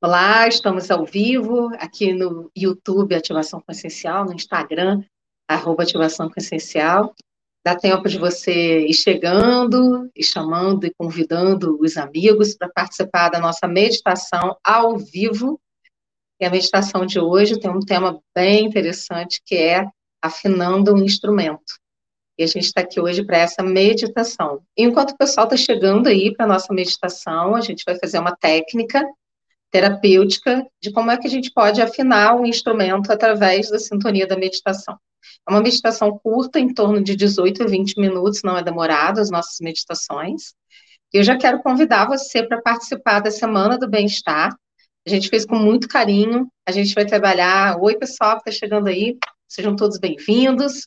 Olá, estamos ao vivo aqui no YouTube Ativação Consciencial, no Instagram, arroba Ativação Consciencial. Dá tempo de você ir chegando, e chamando e convidando os amigos para participar da nossa meditação ao vivo. E a meditação de hoje tem um tema bem interessante que é afinando um instrumento. E a gente está aqui hoje para essa meditação. Enquanto o pessoal está chegando aí para a nossa meditação, a gente vai fazer uma técnica terapêutica de como é que a gente pode afinar um instrumento através da sintonia da meditação. É uma meditação curta, em torno de 18 a 20 minutos, não é demorado as nossas meditações. Eu já quero convidar você para participar da Semana do Bem-Estar. A gente fez com muito carinho, a gente vai trabalhar. Oi, pessoal que está chegando aí, sejam todos bem-vindos.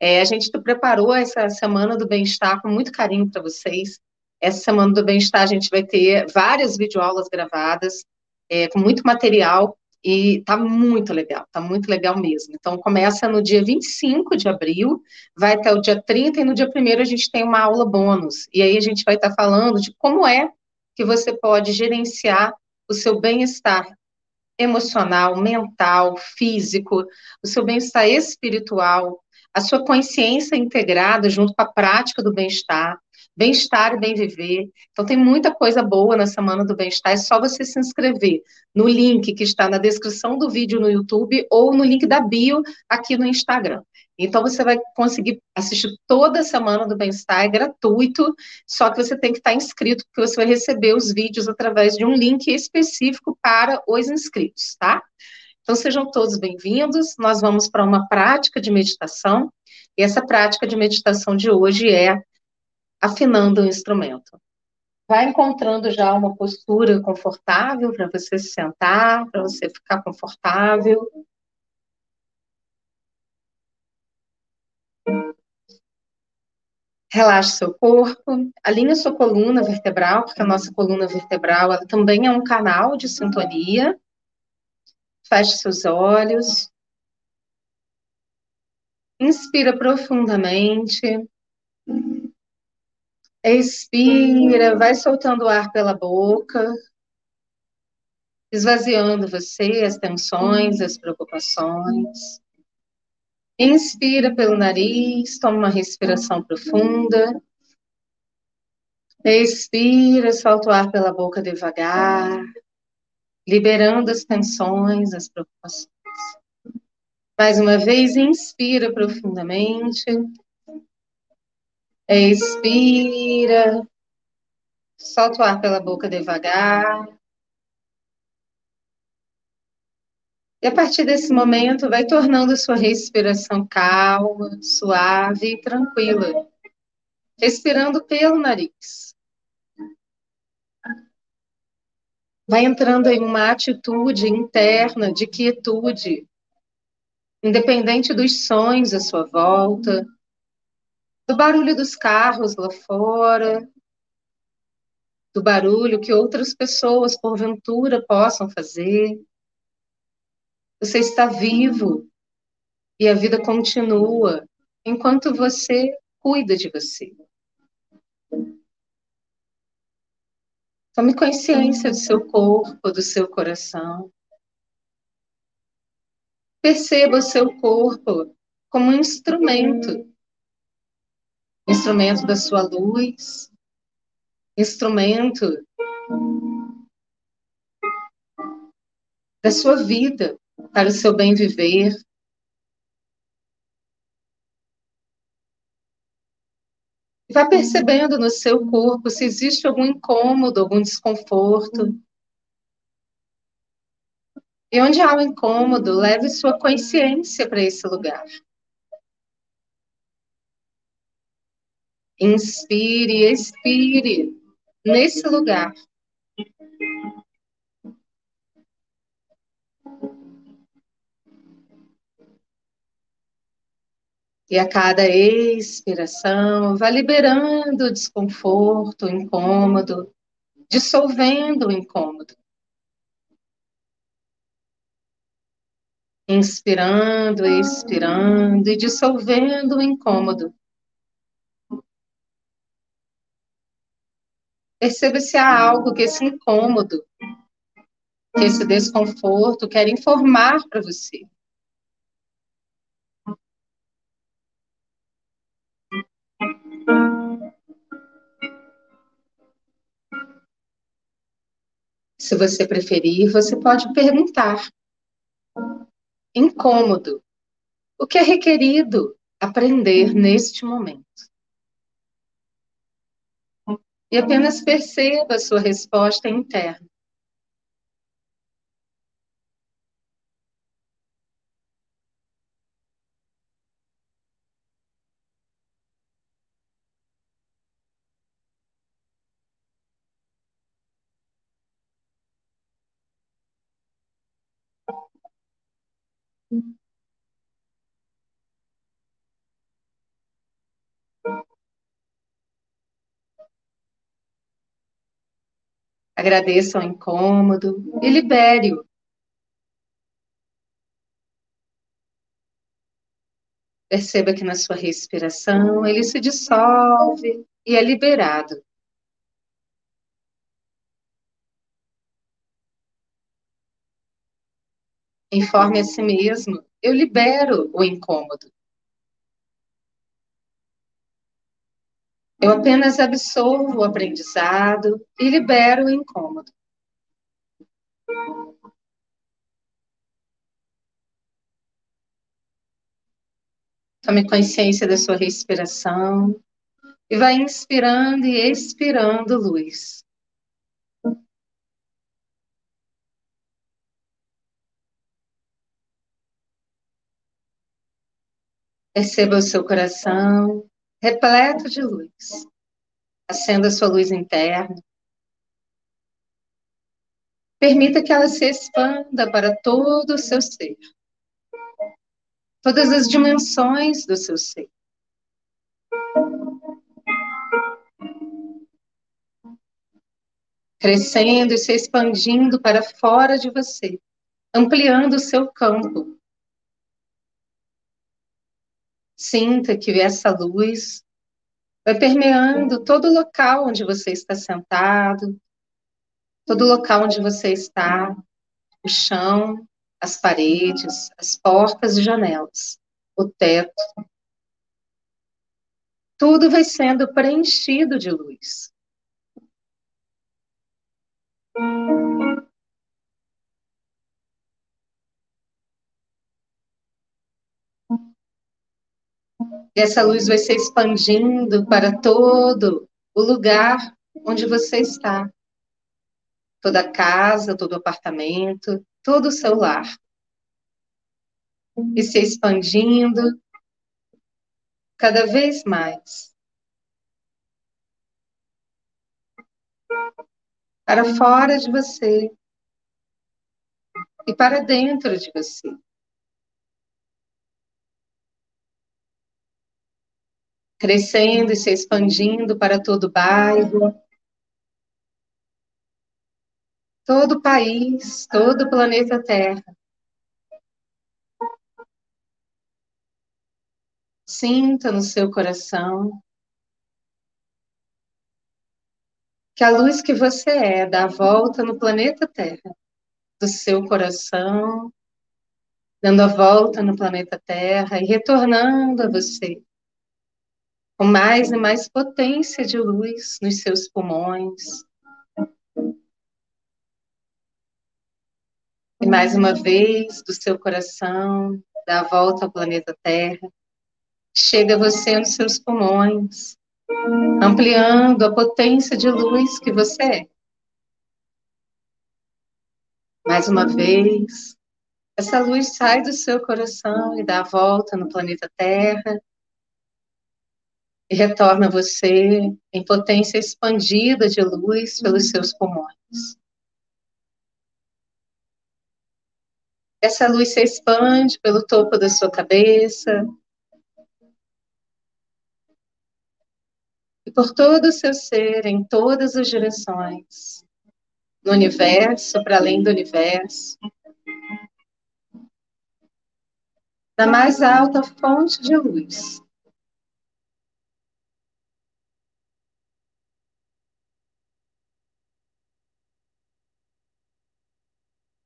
É, a gente preparou essa Semana do Bem-Estar com muito carinho para vocês. Essa Semana do Bem-Estar a gente vai ter várias videoaulas gravadas, é, com muito material, e tá muito legal, tá muito legal mesmo. Então, começa no dia 25 de abril, vai até o dia 30, e no dia 1 a gente tem uma aula bônus. E aí a gente vai estar tá falando de como é que você pode gerenciar o seu bem-estar emocional, mental, físico, o seu bem-estar espiritual, a sua consciência integrada junto com a prática do bem-estar, Bem-estar e bem viver. Então tem muita coisa boa na Semana do Bem-Estar, é só você se inscrever no link que está na descrição do vídeo no YouTube ou no link da bio aqui no Instagram. Então você vai conseguir assistir toda a Semana do Bem-Estar, é gratuito, só que você tem que estar inscrito, porque você vai receber os vídeos através de um link específico para os inscritos, tá? Então sejam todos bem-vindos. Nós vamos para uma prática de meditação. E essa prática de meditação de hoje é afinando o instrumento. Vai encontrando já uma postura confortável para você se sentar, para você ficar confortável. Relaxe seu corpo, alinhe sua coluna vertebral, porque a nossa coluna vertebral ela também é um canal de sintonia. Feche seus olhos. Inspira profundamente. Expira, vai soltando o ar pela boca, esvaziando você, as tensões, as preocupações. Inspira pelo nariz, toma uma respiração profunda. Expira, solta o ar pela boca devagar, liberando as tensões, as preocupações. Mais uma vez, inspira profundamente. Expira. Solta o ar pela boca devagar. E a partir desse momento, vai tornando sua respiração calma, suave e tranquila. Respirando pelo nariz. Vai entrando em uma atitude interna de quietude, independente dos sonhos à sua volta, do barulho dos carros lá fora, do barulho que outras pessoas, porventura, possam fazer. Você está vivo e a vida continua enquanto você cuida de você. Tome consciência do seu corpo, do seu coração. Perceba o seu corpo como um instrumento instrumento da sua luz, instrumento da sua vida, para o seu bem viver. Vá percebendo no seu corpo se existe algum incômodo, algum desconforto. E onde há o um incômodo, leve sua consciência para esse lugar. Inspire, expire nesse lugar. E a cada expiração, vá liberando o desconforto, o incômodo, dissolvendo o incômodo. Inspirando, expirando e dissolvendo o incômodo. Perceba se há algo que esse incômodo que esse desconforto quer informar para você. Se você preferir, você pode perguntar. Incômodo. O que é requerido aprender neste momento? E apenas perceba sua resposta interna. Agradeça o incômodo e libere-o. Perceba que na sua respiração ele se dissolve e é liberado. Informe a si mesmo: eu libero o incômodo. Eu apenas absorvo o aprendizado e libero o incômodo. Tome consciência da sua respiração e vai inspirando e expirando luz. Perceba o seu coração repleto de luz. Acenda sua luz interna. Permita que ela se expanda para todo o seu ser. Todas as dimensões do seu ser. Crescendo e se expandindo para fora de você, ampliando o seu campo, Sinta que essa luz vai permeando todo o local onde você está sentado, todo o local onde você está, o chão, as paredes, as portas e janelas, o teto. Tudo vai sendo preenchido de luz. E essa luz vai se expandindo para todo o lugar onde você está. Toda a casa, todo o apartamento, todo o seu lar. E se expandindo cada vez mais. Para fora de você e para dentro de você. Crescendo e se expandindo para todo o bairro, todo o país, todo o planeta Terra. Sinta no seu coração que a luz que você é dá a volta no planeta Terra, do seu coração, dando a volta no planeta Terra e retornando a você com mais e mais potência de luz nos seus pulmões. E mais uma vez, do seu coração, dá a volta ao planeta Terra, chega você nos seus pulmões, ampliando a potência de luz que você é. Mais uma vez, essa luz sai do seu coração e dá a volta no planeta Terra, e retorna você em potência expandida de luz pelos seus pulmões. Essa luz se expande pelo topo da sua cabeça. E por todo o seu ser, em todas as direções, no universo, para além do universo, na mais alta fonte de luz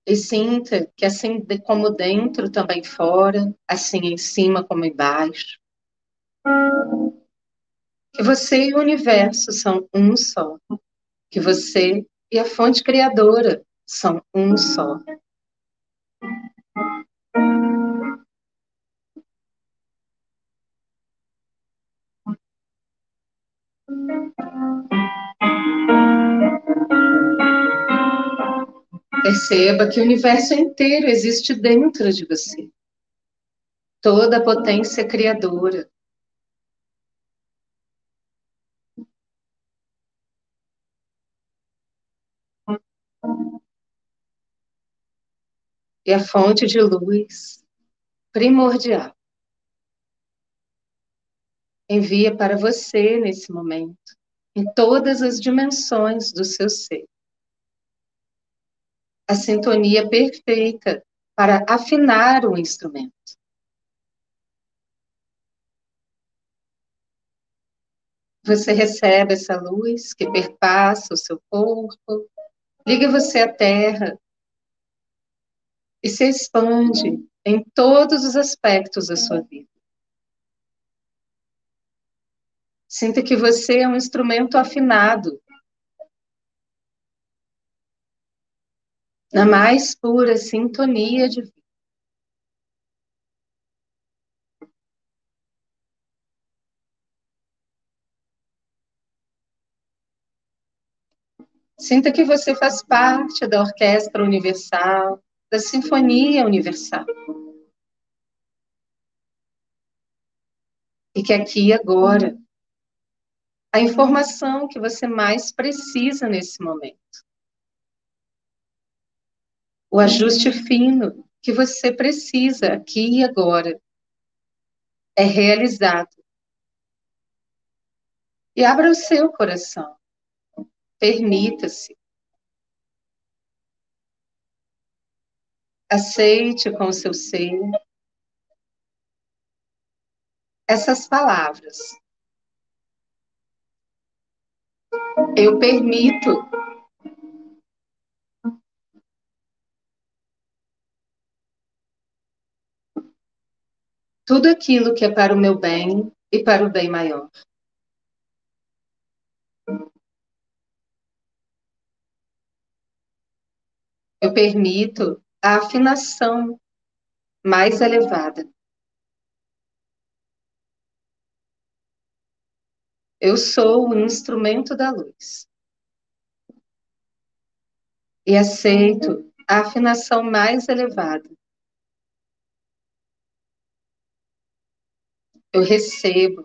E sinta que assim como dentro, também fora, assim em cima como embaixo. Que você e o universo são um só. Que você e a fonte criadora são um só. Perceba que o universo inteiro existe dentro de você. Toda a potência criadora. E a fonte de luz primordial envia para você nesse momento, em todas as dimensões do seu ser a sintonia perfeita para afinar o instrumento. Você recebe essa luz que perpassa o seu corpo, liga você à terra e se expande em todos os aspectos da sua vida. Sinta que você é um instrumento afinado na mais pura sintonia de vida. Sinta que você faz parte da orquestra universal, da sinfonia universal. E que aqui agora, a informação que você mais precisa nesse momento o ajuste fino que você precisa aqui e agora é realizado. E abra o seu coração. Permita-se. Aceite com o seu ser essas palavras. Eu permito tudo aquilo que é para o meu bem e para o bem maior. Eu permito a afinação mais elevada. Eu sou o instrumento da luz. E aceito a afinação mais elevada. Eu recebo.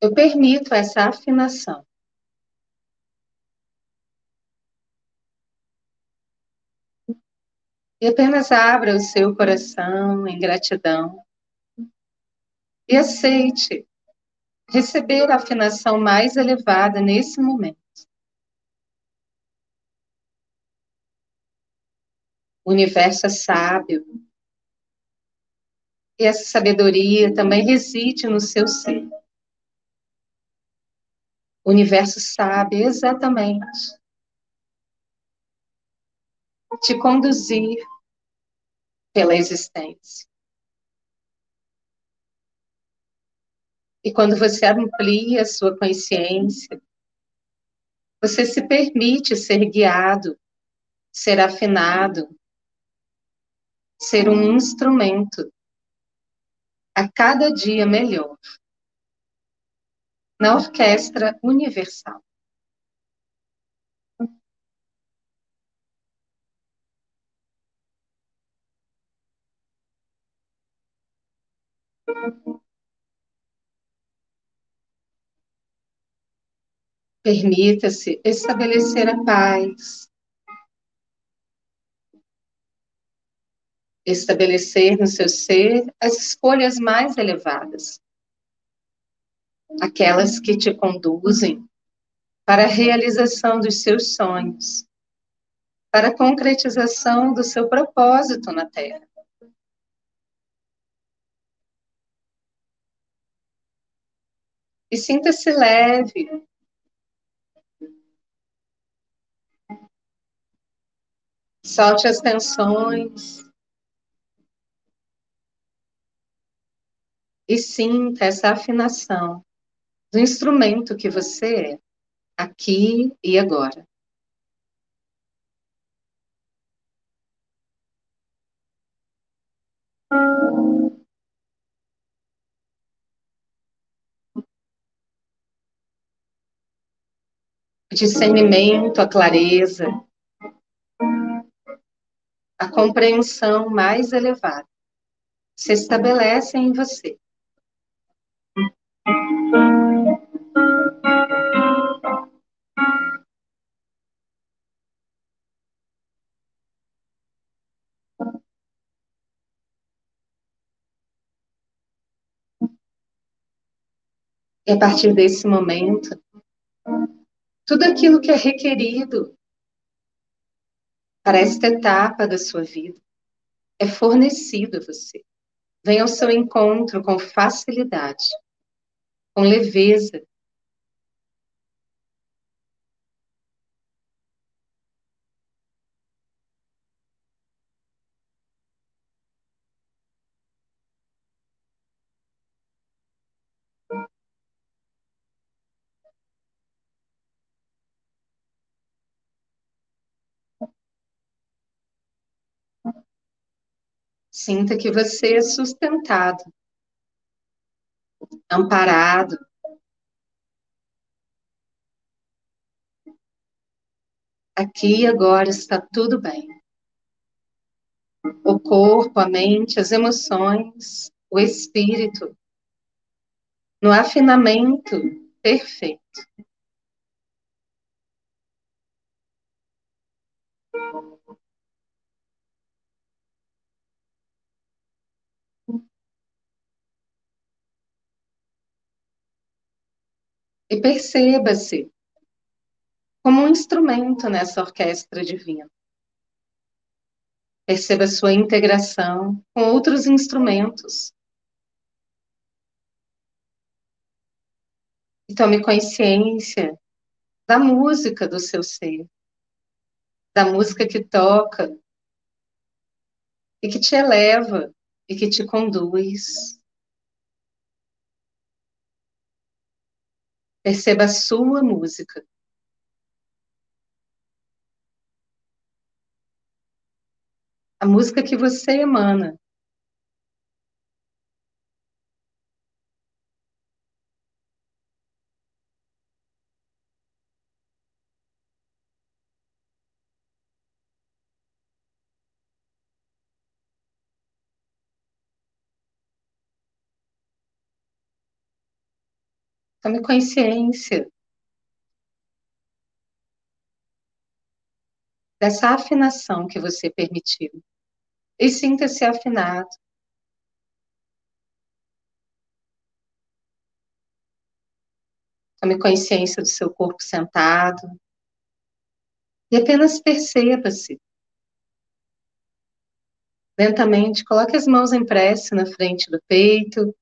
Eu permito essa afinação. E apenas abra o seu coração em gratidão e aceite receber a afinação mais elevada nesse momento. O universo é sábio. E essa sabedoria também reside no seu ser. O universo sabe exatamente te conduzir pela existência. E quando você amplia a sua consciência, você se permite ser guiado, ser afinado ser um instrumento a cada dia melhor na orquestra universal. Permita-se estabelecer a paz, estabelecer no seu ser as escolhas mais elevadas, aquelas que te conduzem para a realização dos seus sonhos, para a concretização do seu propósito na Terra. E sinta-se leve. Solte as tensões. E sinta essa afinação do instrumento que você é, aqui e agora. O discernimento, a clareza, a compreensão mais elevada se estabelece em você. E a partir desse momento, tudo aquilo que é requerido para esta etapa da sua vida é fornecido a você. Vem ao seu encontro com facilidade, com leveza. Sinta que você é sustentado, amparado. Aqui e agora está tudo bem. O corpo, a mente, as emoções, o espírito, no afinamento perfeito. E perceba-se como um instrumento nessa orquestra divina. Perceba sua integração com outros instrumentos. E tome consciência da música do seu ser, da música que toca e que te eleva e que te conduz. Perceba a sua música. A música que você emana. Tome consciência dessa afinação que você permitiu. E sinta-se afinado. Tome consciência do seu corpo sentado. E apenas perceba-se. Lentamente, coloque as mãos em prece na frente do peito.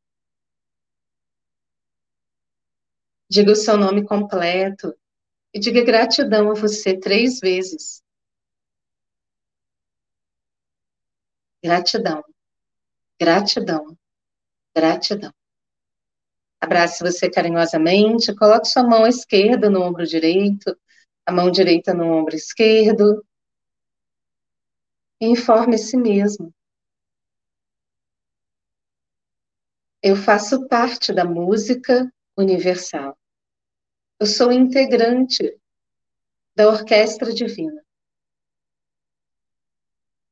Diga o seu nome completo e diga gratidão a você três vezes. Gratidão, gratidão, gratidão. Abrace você carinhosamente, coloque sua mão esquerda no ombro direito, a mão direita no ombro esquerdo. E informe si mesmo. Eu faço parte da música universal. Eu sou integrante da orquestra divina.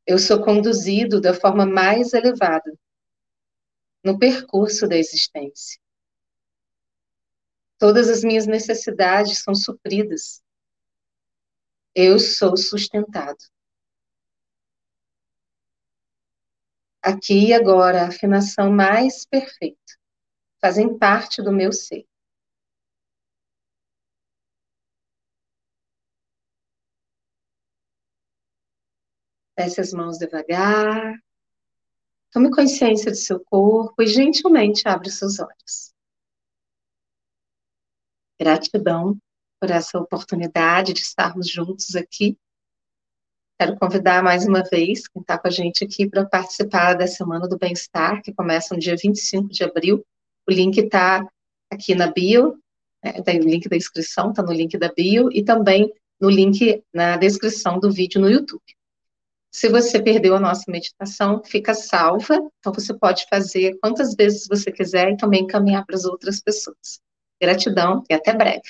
Eu sou conduzido da forma mais elevada no percurso da existência. Todas as minhas necessidades são supridas. Eu sou sustentado. Aqui e agora, a afinação mais perfeita fazem parte do meu ser. Desce as mãos devagar. Tome consciência do seu corpo e gentilmente abre seus olhos. Gratidão por essa oportunidade de estarmos juntos aqui. Quero convidar mais uma vez quem está com a gente aqui para participar da Semana do Bem-Estar, que começa no dia 25 de abril. O link está aqui na bio, né, tem o link da inscrição, está no link da bio, e também no link na descrição do vídeo no YouTube. Se você perdeu a nossa meditação, fica salva, então você pode fazer quantas vezes você quiser e também encaminhar para as outras pessoas. Gratidão e até breve.